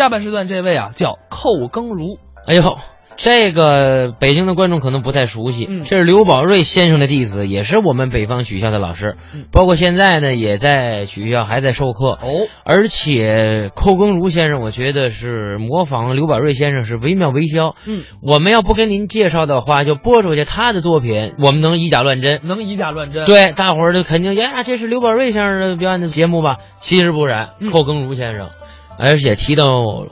下半时段这位啊叫寇耕如，哎呦，这个北京的观众可能不太熟悉，嗯这是刘宝瑞先生的弟子，也是我们北方曲校的老师，嗯包括现在呢也在曲校还在授课。哦，而且寇耕如先生，我觉得是模仿刘宝瑞先生是惟妙惟肖。嗯，我们要不跟您介绍的话，就播出去他的作品，我们能以假乱真。能以假乱真。，对，大伙儿就肯定呀，这是刘宝瑞先生的表演的节目吧？其实不然，嗯寇耕如先生。而且提到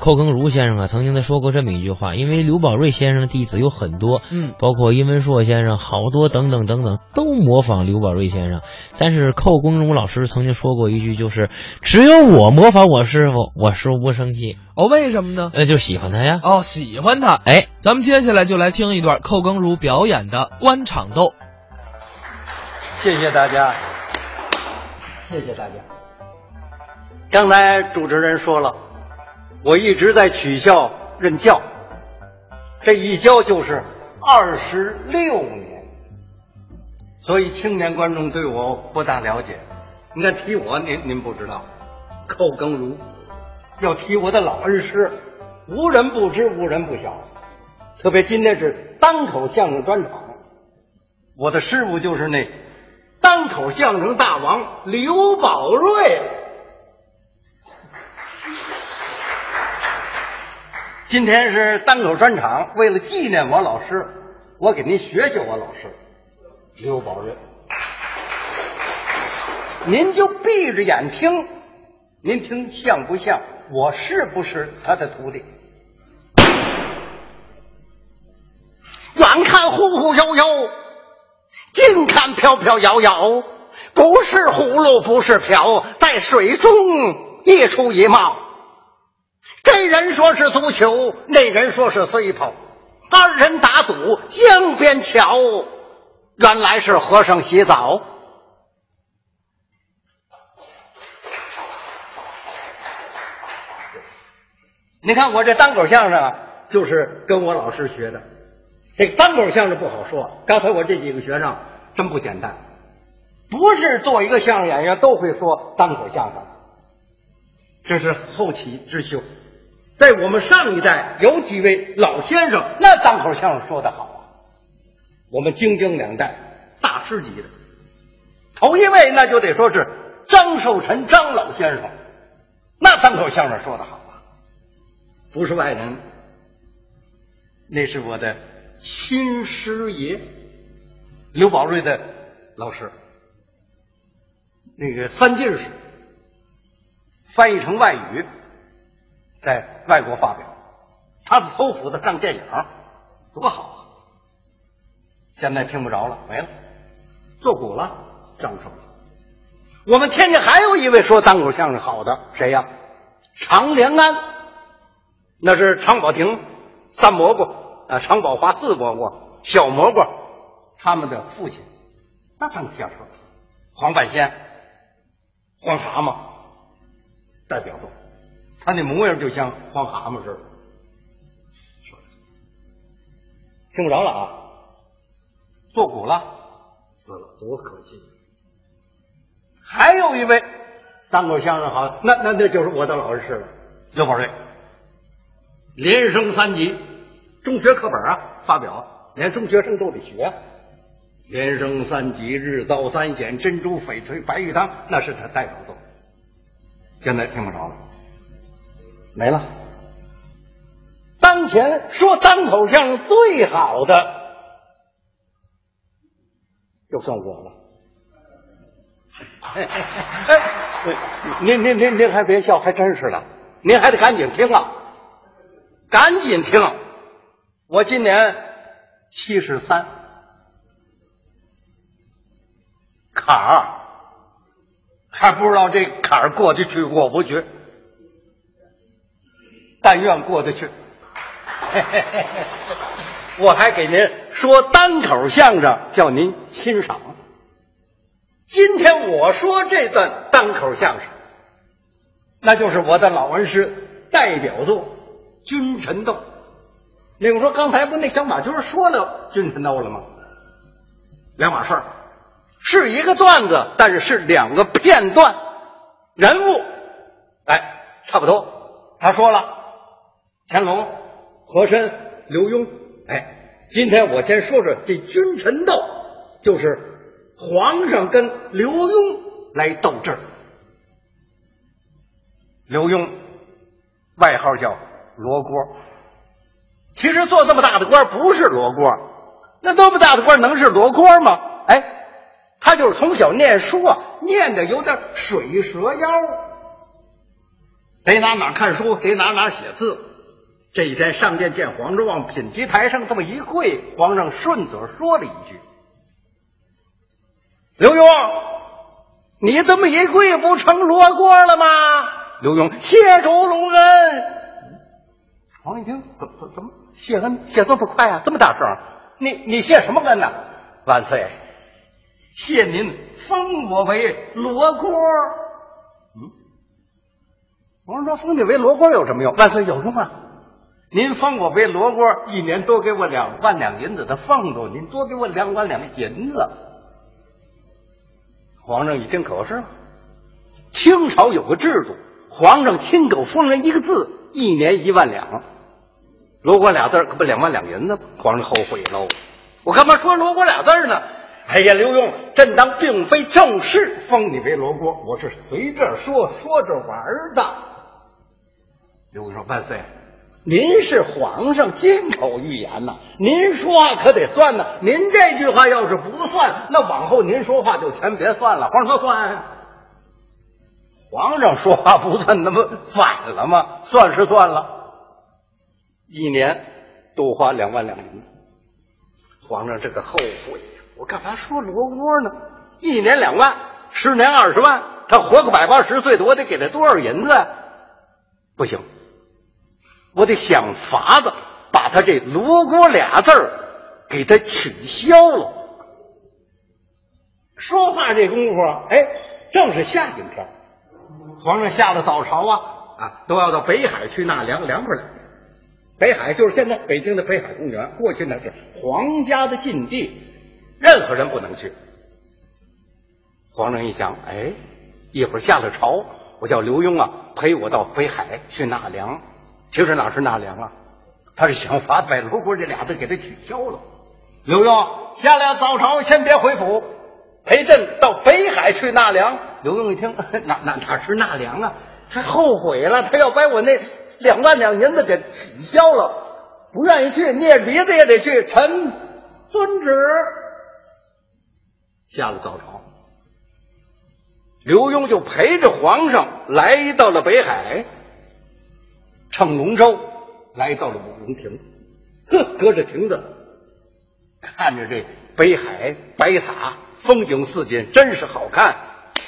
寇耕儒先生啊，曾经他说过这么一句话，因为刘宝瑞先生的弟子有很多，嗯，包括殷文硕先生，好多等等等等，都模仿刘宝瑞先生。但是寇耕儒老师曾经说过一句，就是只有我模仿我师傅，我师傅不生气，哦，为什么呢？呃，就喜欢他呀。哦，喜欢他。哎，咱们接下来就来听一段寇耕儒表演的官场斗。谢谢大家，谢谢大家。刚才主持人说了，我一直在曲校任教，这一教就是二十六年，所以青年观众对我不大了解。你看提我，您您不知道，寇耕儒，要提我的老恩师，无人不知，无人不晓。特别今天是单口相声专场，我的师傅就是那单口相声大王刘宝瑞。今天是单口专场，为了纪念我老师，我给您学学我老师刘宝瑞。您就闭着眼听，您听像不像？我是不是他的徒弟？远看忽忽悠悠，近看飘飘摇摇，不是葫芦不是瓢，在水中一出一冒。这人说是足球，那人说是随跑，二人打赌江边桥，原来是和尚洗澡。你看我这单口相声啊，就是跟我老师学的。这个单口相声不好说，刚才我这几个学生真不简单，不是做一个相声演员都会说单口相声，这是后起之秀。在我们上一代有几位老先生，那单口相声说得好啊，我们京津两代大师级的。头一位那就得说是张寿臣张老先生，那单口相声说得好啊，不是外人，那是我的亲师爷刘宝瑞的老师，那个三进士，翻译成外语，在外国发表，他的头斧子上电影，多好啊！现在听不着了，没了，做古了，张寿。我们天津还有一位说单口相声好的，谁呀？常连安，那是常宝霆三蘑菇啊，常宝华四蘑菇，小蘑菇他们的父亲，那单口相声，黄半仙，黄蛤蟆代表作，他那模样就像黄蛤蟆似的。听不着了啊，做古了，死了，多可惜。还有一位当过相声好，那那那就是我的老恩师了，刘宝瑞。连升三级，中学课本啊发表，连中学生都得学。连升三级，日遭三险，珍珠翡翠白玉汤，那是他代表作。现在听不着了，没了。当前说单口相声最好的，就算我了。哎，您您您您还别笑，还真是的，您还得赶紧听啊，赶紧听。我今年七十三，坎儿还不知道这坎儿过得去过不去，但愿过得去。我还给您说单口相声，叫您欣赏。今天我说这段单口相声，那就是我的老恩师代表作《君臣斗》。你们说刚才不那小马驹说了《君臣斗》了吗？两码事儿，是一个段子，但是是两个片段，人物，哎，差不多。他说了，乾隆、和珅、刘墉。哎，今天我先说说这君臣斗，就是皇上跟刘墉来斗智。刘墉，外号叫罗锅。其实做这么大的官不是罗锅，那那么大的官能是罗锅吗？哎，他就是从小念书啊，念的有点水蛇腰，得哪哪看书，得哪哪写字。这一天上殿见皇上，往品级台上这么一跪，皇上顺嘴说了一句：“刘墉，你这么一跪，不成罗锅了吗？”刘墉谢主隆恩。皇上一听，怎怎怎么谢恩谢这么快啊？这么大声？你你谢什么恩呐？万岁，谢您封我为罗锅。嗯，皇上说封你为罗锅有什么用？万岁有用啊！您封我为罗锅，一年多给我两万两银子的俸禄，您多给我两万两银子。皇上一听可是，清朝有个制度，皇上亲口封人一个字，一年一万两。罗锅俩字可不两万两银子吗？皇上后悔喽，我干嘛说罗锅俩字呢？哎呀，刘墉，朕当并非正式封你为罗锅，我是随便说说着玩的。刘墉说：“万岁。”您是皇上金口玉言呐，您说话可得算呐。您这句话要是不算，那往后您说话就全别算了。皇上说算，皇上说话不算，那不反了吗？算是算了，一年多花两万两银子。皇上这个后悔呀，我干嘛说罗锅呢？一年两万，十年二十万，他活个百八十岁的，我得给他多少银子？不行。我得想法子把他这“罗锅”俩字儿给他取消了。说话这功夫，哎，正是夏景天，皇上下了早朝啊啊，都要到北海去纳凉凉快凉。北海就是现在北京的北海公园，过去那是皇家的禁地，任何人不能去。皇上一想，哎，一会儿下了朝，我叫刘墉啊陪我到北海去纳凉。其实哪是纳凉啊？他是想法把“罗锅”这俩字给他取消了。刘墉下了早朝，先别回府，陪朕到北海去纳凉。刘墉一听，哪哪哪是纳凉啊？他后悔了，他要把我那两万两银子给取消了，不愿意去，捏着鼻子也得去。臣遵旨。下了早朝，刘墉就陪着皇上来到了北海。乘龙舟来到了五龙亭，呵，隔着亭子看着这北海白塔，风景似锦，真是好看。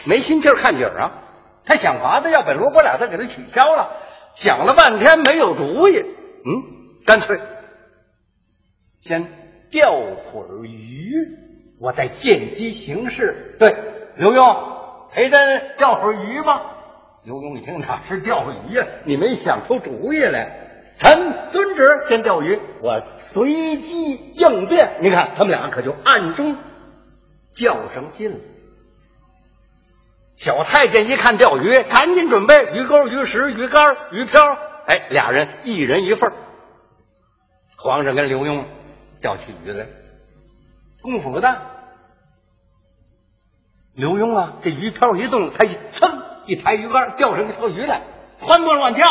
没心气儿看景啊，他想法子要把“罗锅”俩字给他取消了，想了半天没有主意。嗯，干脆先钓会儿鱼，我再见机行事。对，刘墉陪朕钓会儿鱼吧。刘墉一听，哪是钓鱼呀？你没想出主意来。臣遵旨，先钓鱼，我随机应变。你看，他们俩可就暗中较上劲了。小太监一看钓鱼，赶紧准备鱼钩、鱼食、鱼竿、鱼漂。哎，俩人一人一份。皇上跟刘墉钓起鱼来，功夫不大。刘墉啊，这鱼漂一动，他一噌。一抬鱼竿，钓上一条鱼来，欢蹦乱跳。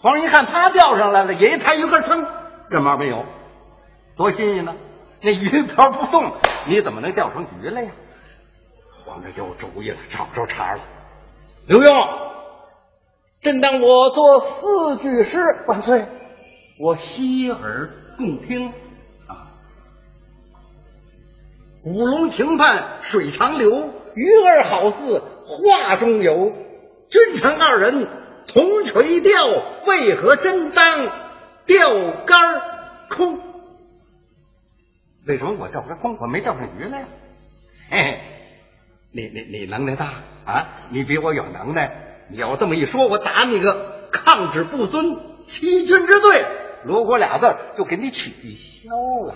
皇上一看他钓上来了，也一抬鱼竿，噌，这毛没有，多新鲜呢！那鱼漂不动，你怎么能钓上鱼来呀？皇上有主意了，找着茬了。刘墉，朕当我作四句诗，万岁，我洗耳共听啊。五龙亭畔水长流，鱼儿好似。画中游君臣二人同垂钓，为何真当钓竿空？为什么我钓竿空？我没钓上鱼来。嘿嘿，你你你能耐大啊！你比我有能耐。你要这么一说，我打你个抗旨不遵，欺君之罪。罗锅俩字就给你取消了。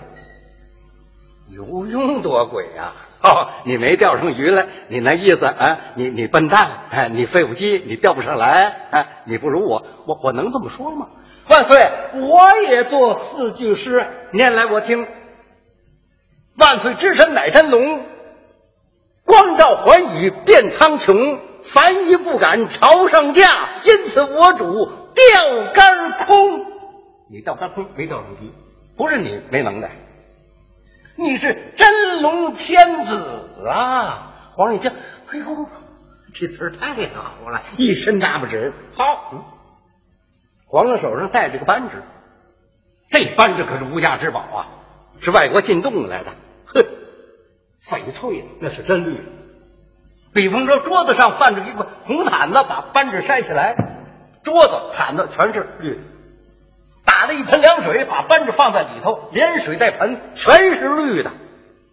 刘墉多鬼呀！哦，你没钓上鱼来，你那意思啊？你你笨蛋，哎，你废物鸡，你钓不上来，哎，你不如我，我我能这么说吗？万岁，我也做四句诗，念来我听。万岁之神乃真龙，光照寰宇遍苍穹，凡鱼不敢朝上架，因此我主钓竿空。你钓竿空没钓上鱼，不是你没能耐。你是真龙天子啊！皇上一听，哎呦，这词儿太好了，一身大拇指。好，嗯，皇上手上戴着个扳指，这扳指可是无价之宝啊，是外国进贡来的。哼，翡翠的，那是真绿的。比方说，桌子上放着一块红毯子，把扳指筛起来，桌子、毯子全是绿的。打了一盆凉水，把扳指放在里头，连水带盆全是绿的。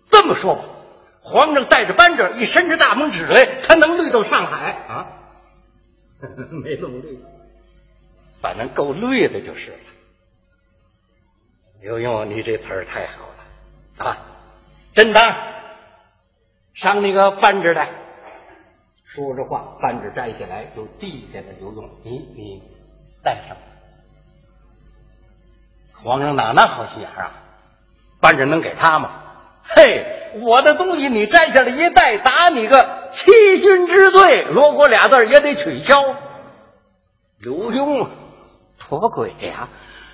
这么说吧，皇上带着扳指一伸着大拇指来，他能绿到上海啊？没那么绿，反正够绿的就是了。刘墉，你这词儿太好了啊！真当上那个扳指来。说着话，扳指摘下来就递给了刘墉，你你戴上。皇上哪那好心眼啊？扳指能给他吗？嘿，我的东西你摘下来一戴，打你个欺君之罪，罗锅俩字也得取消。刘墉，托鬼呀！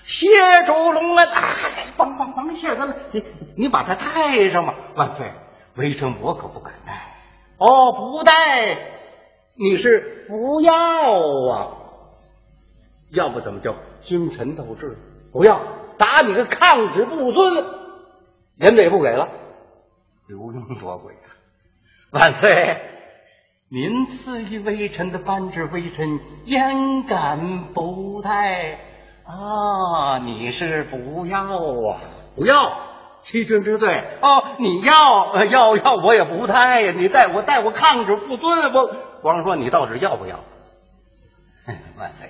谢主隆恩，啊，帮帮帮，谢他了。你你把他带上吧，万岁，微臣我可不敢带。哦，不带，你是不要啊？要不怎么叫君臣斗智？不要打你个抗旨不遵，人子也不给了。刘墉多鬼啊！万岁，您赐予微臣的扳指，微臣焉敢不戴啊？你是不要啊？不要欺君之罪哦！你要要要，我也不带呀！你带我带我抗旨不遵，我皇上说你到底要不要？万岁，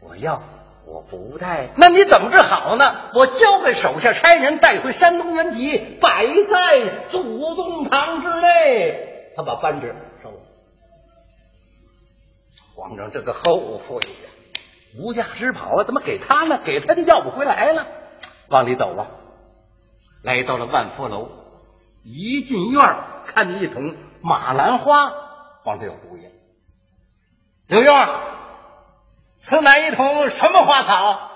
我要。我不带，那你怎么治好呢？我交给手下差人带回山东原籍，摆在祖宗堂之内。他把扳指收了。皇上这个后悔呀，无价之宝啊，怎么给他呢？给他就要不回来了。往里走吧，来到了万福楼，一进院看见一桶马兰花，皇上有主意。刘墉。此乃一桶什么花草？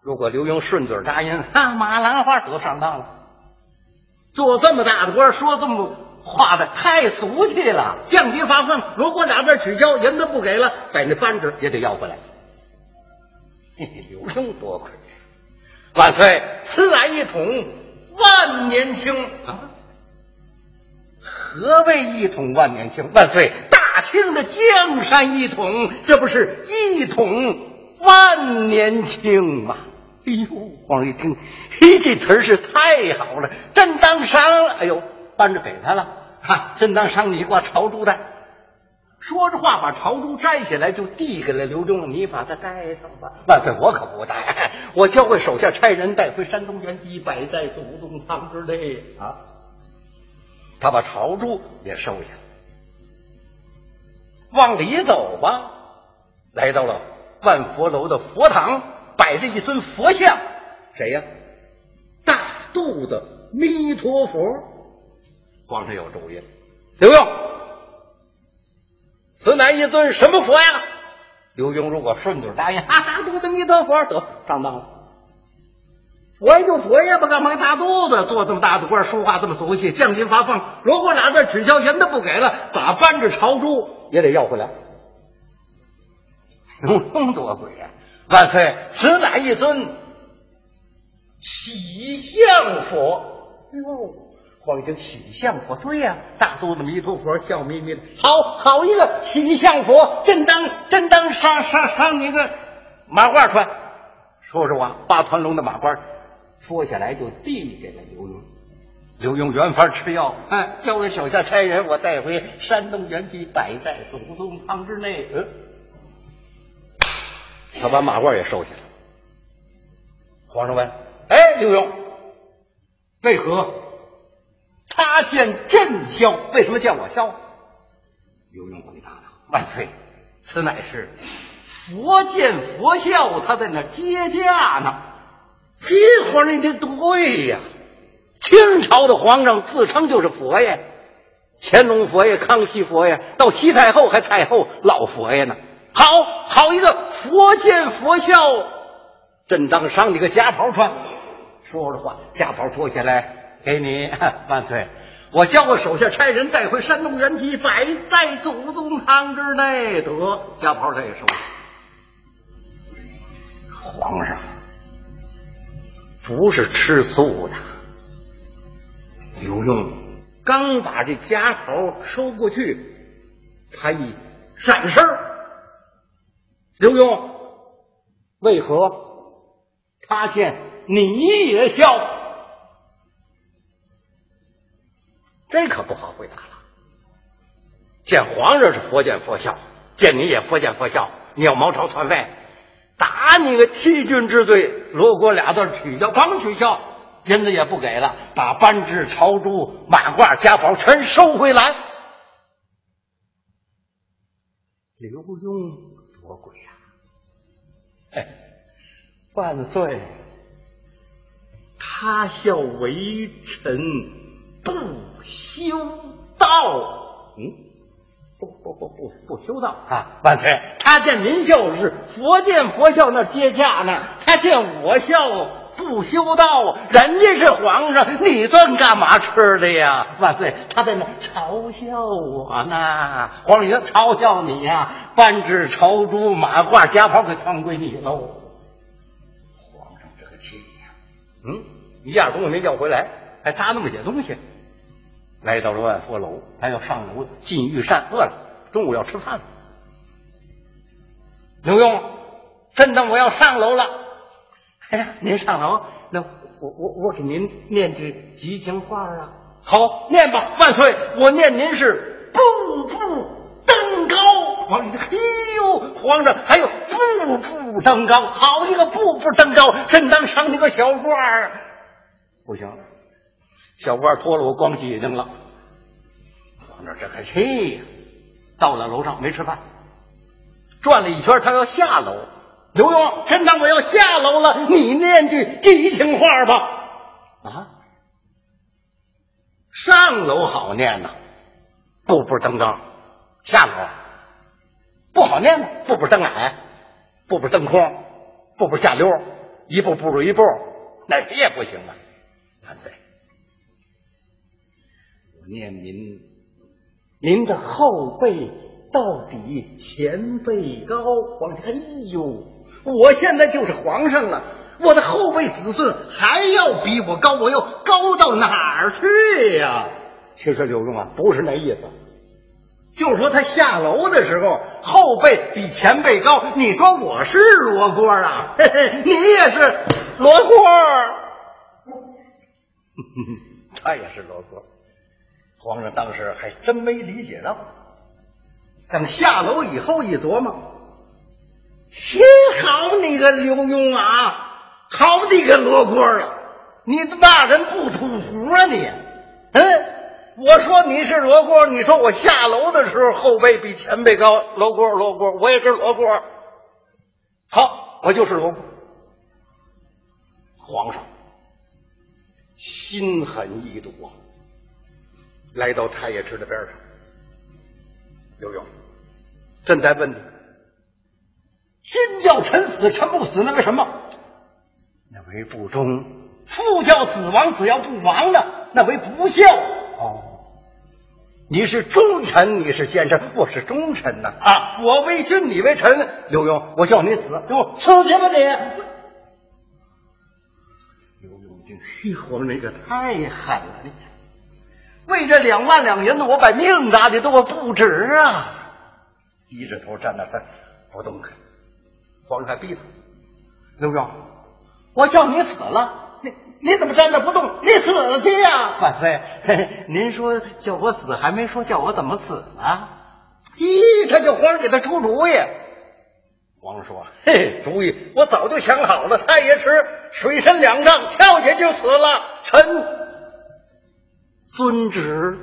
如果刘墉顺嘴答应，哈，马兰花得上当了。做这么大的官，说这么话的太俗气了。降级发放，如果俩字取消，银子不给了，把那扳指也得要回来。嘿嘿，刘墉多亏，万岁，此乃一桶万年青啊！何谓一桶万年青？万岁。大清的江山一统，这不是一统万年青吗？哎呦，皇上一听，嘿，这词儿是太好了，真当赏。哎呦，搬着给他了，哈，真当赏你挂朝珠的。说着话，把朝珠摘下来，就递给了刘墉，你把它戴上吧。万岁，我可不戴，我教会手下差人带回山东原籍，摆在祖宗堂之内啊。他把朝珠也收下。往里走吧，来到了万佛楼的佛堂，摆着一尊佛像，谁呀？大肚子弥陀佛。皇上有主意了，刘墉，此乃一尊什么佛呀？刘墉如果顺嘴答应，哈，大肚子弥陀佛，得上当了。佛就佛爷吧，干嘛大肚子？做这么大的官，说话这么俗气，降金发放，如果俩字取消，银子不给了，咋扳指朝珠？也得要回来，有那么多鬼啊！万岁，此乃一尊喜相佛。哎呦，皇上喜相佛，对呀，大肚子弥陀佛，笑眯眯的，好好一个喜相佛，真当真当上上上你个马褂穿。说实话，八团龙的马褂脱下来就递给了刘墉。刘墉原法吃药，哎，交给手下差人，我带回山东原地，摆在祖宗堂之内。嗯，他把马褂也收下了。皇上问：“哎，刘墉，为何他见朕笑，为什么见我笑？刘墉回答道：“万岁，此乃是佛见佛笑，他在那接驾呢。这话你得对呀。清朝的皇上自称就是佛爷，乾隆佛爷、康熙佛爷，到西太后还太后老佛爷呢。好好一个佛见佛笑，朕当赏你个夹袍穿。说着话，夹袍脱下来给你，万岁。”我叫我手下差人带回山东原籍，摆在祖宗堂之内。得，家袍他也收。皇上不是吃素的。刘墉刚把这家袍收过去，他一闪身刘墉为何他见你也笑？这可不好回答了。见皇上是佛见佛笑，见你也佛见佛笑。你要谋朝篡位，打你个欺君之罪。罗锅俩字取消，刚取消，银子也不给了，把班制、朝珠、马褂、家宝全收回来。刘墉多鬼呀！哎，万岁，他笑为臣不。修道，嗯，不不不不不修道啊！万岁，他见您笑是佛见佛笑，那接驾呢？他见我笑不修道，人家是皇上，你算干嘛吃的呀？万岁，他在那嘲笑我呢。皇上嘲笑你呀，班制朝珠马褂夹袍可全归你喽。皇上这个气呀，嗯，一样东西没要回来，还搭那么些东西。来到了万佛楼，他要上楼进御膳，饿了，中午要吃饭了。刘墉，朕等我要上楼了。哎呀，您上楼，那我我我给您念句吉祥话啊。好，念吧，万岁！我念您是步步登高。皇上，哎呦，皇上还有步步登高，好一个步步登高！朕当赏你个小官儿，不行。小褂脱了，我光脊梁了。皇上这可气呀！到了楼上没吃饭，转了一圈，他要下楼。刘墉，真当我要下楼了，你念句激情话吧。啊，上楼好念呐，步步登高；下楼不好念呢，步步登矮，步步登空，步步下溜，一步不如一步，那也不行啊，万岁。念您，您的后辈到底前辈高？皇上，哎呦，我现在就是皇上了，我的后辈子孙还要比我高，我要高到哪儿去呀？其实刘墉啊，不是那意思，就是说他下楼的时候后辈比前辈高。你说我是罗锅啊？嘿嘿，你也是罗锅，他也是罗锅。皇上当时还真没理解到，等下楼以后一琢磨，幸好你个刘墉啊，好你个罗锅了，你骂人不吐胡啊你？嗯，我说你是罗锅，你说我下楼的时候后背比前背高，罗锅罗锅，我也是罗锅。好，我就是罗锅。皇上心狠意毒啊！来到太液池的边上，刘墉，朕在问你：君叫臣死，臣不死，那为什么？那为不忠；父叫子亡，子要不亡的，那为不孝。哦，你是忠臣，你是奸臣，我是忠臣呐！啊，我为君，你为臣。刘墉，我叫你死，我死去吧你！刘墉这嘿，皇上，你可太狠了你！为这两万两银子，我把命搭的都我不值啊！低着头站那，他不动弹。皇上还逼他：“刘墉，我叫你死了，你你怎么站那不动？你死去呀！”万岁，您说叫我死，还没说叫我怎么死呢？咦，他叫皇上给他出主意。皇上说：“嘿，主意我早就想好了，太爷池水深两丈，跳下就死了。臣。”遵旨。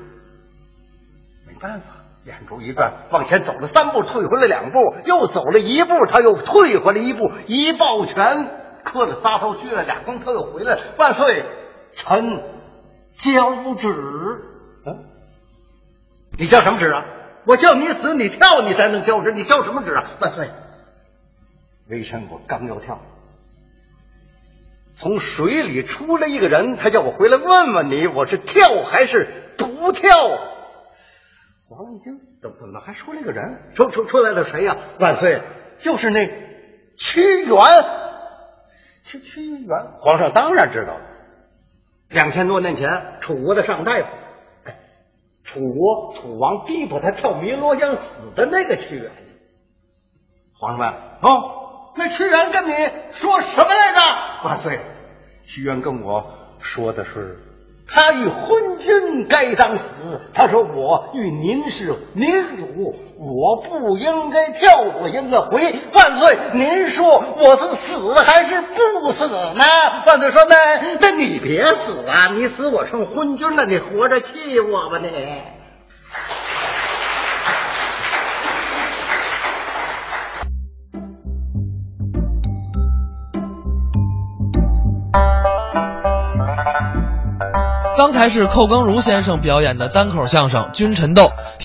没办法，眼珠一转，往前走了三步，退回来两步，又走了一步，他又退回来一步，一抱拳，磕了仨头，撅了俩躬，他又回来了。万岁，臣交旨。嗯，你交什么旨啊？我叫你死，你跳，你才能交旨。你交什么旨啊？万岁，微臣我刚要跳。从水里出来一个人，他叫我回来问问你，我是跳还是不跳？皇一听，怎怎么还出来个人？出出出来了谁呀？万岁，就是那屈原。屈屈原，皇上当然知道了。两千多年前，楚国的上大夫，哎，楚国楚王逼迫他跳汨罗江死的那个屈原。皇上问：哦，那屈原跟你说什么来着？万岁，屈原跟我说的是，他与昏君该当死。他说我与您是民主，我不应该跳，我应该回。万岁，您说我是死还是不死呢？万岁说那那你别死啊，你死我成昏君了，你活着气我吧你。才是寇耕如先生表演的单口相声《君臣斗》，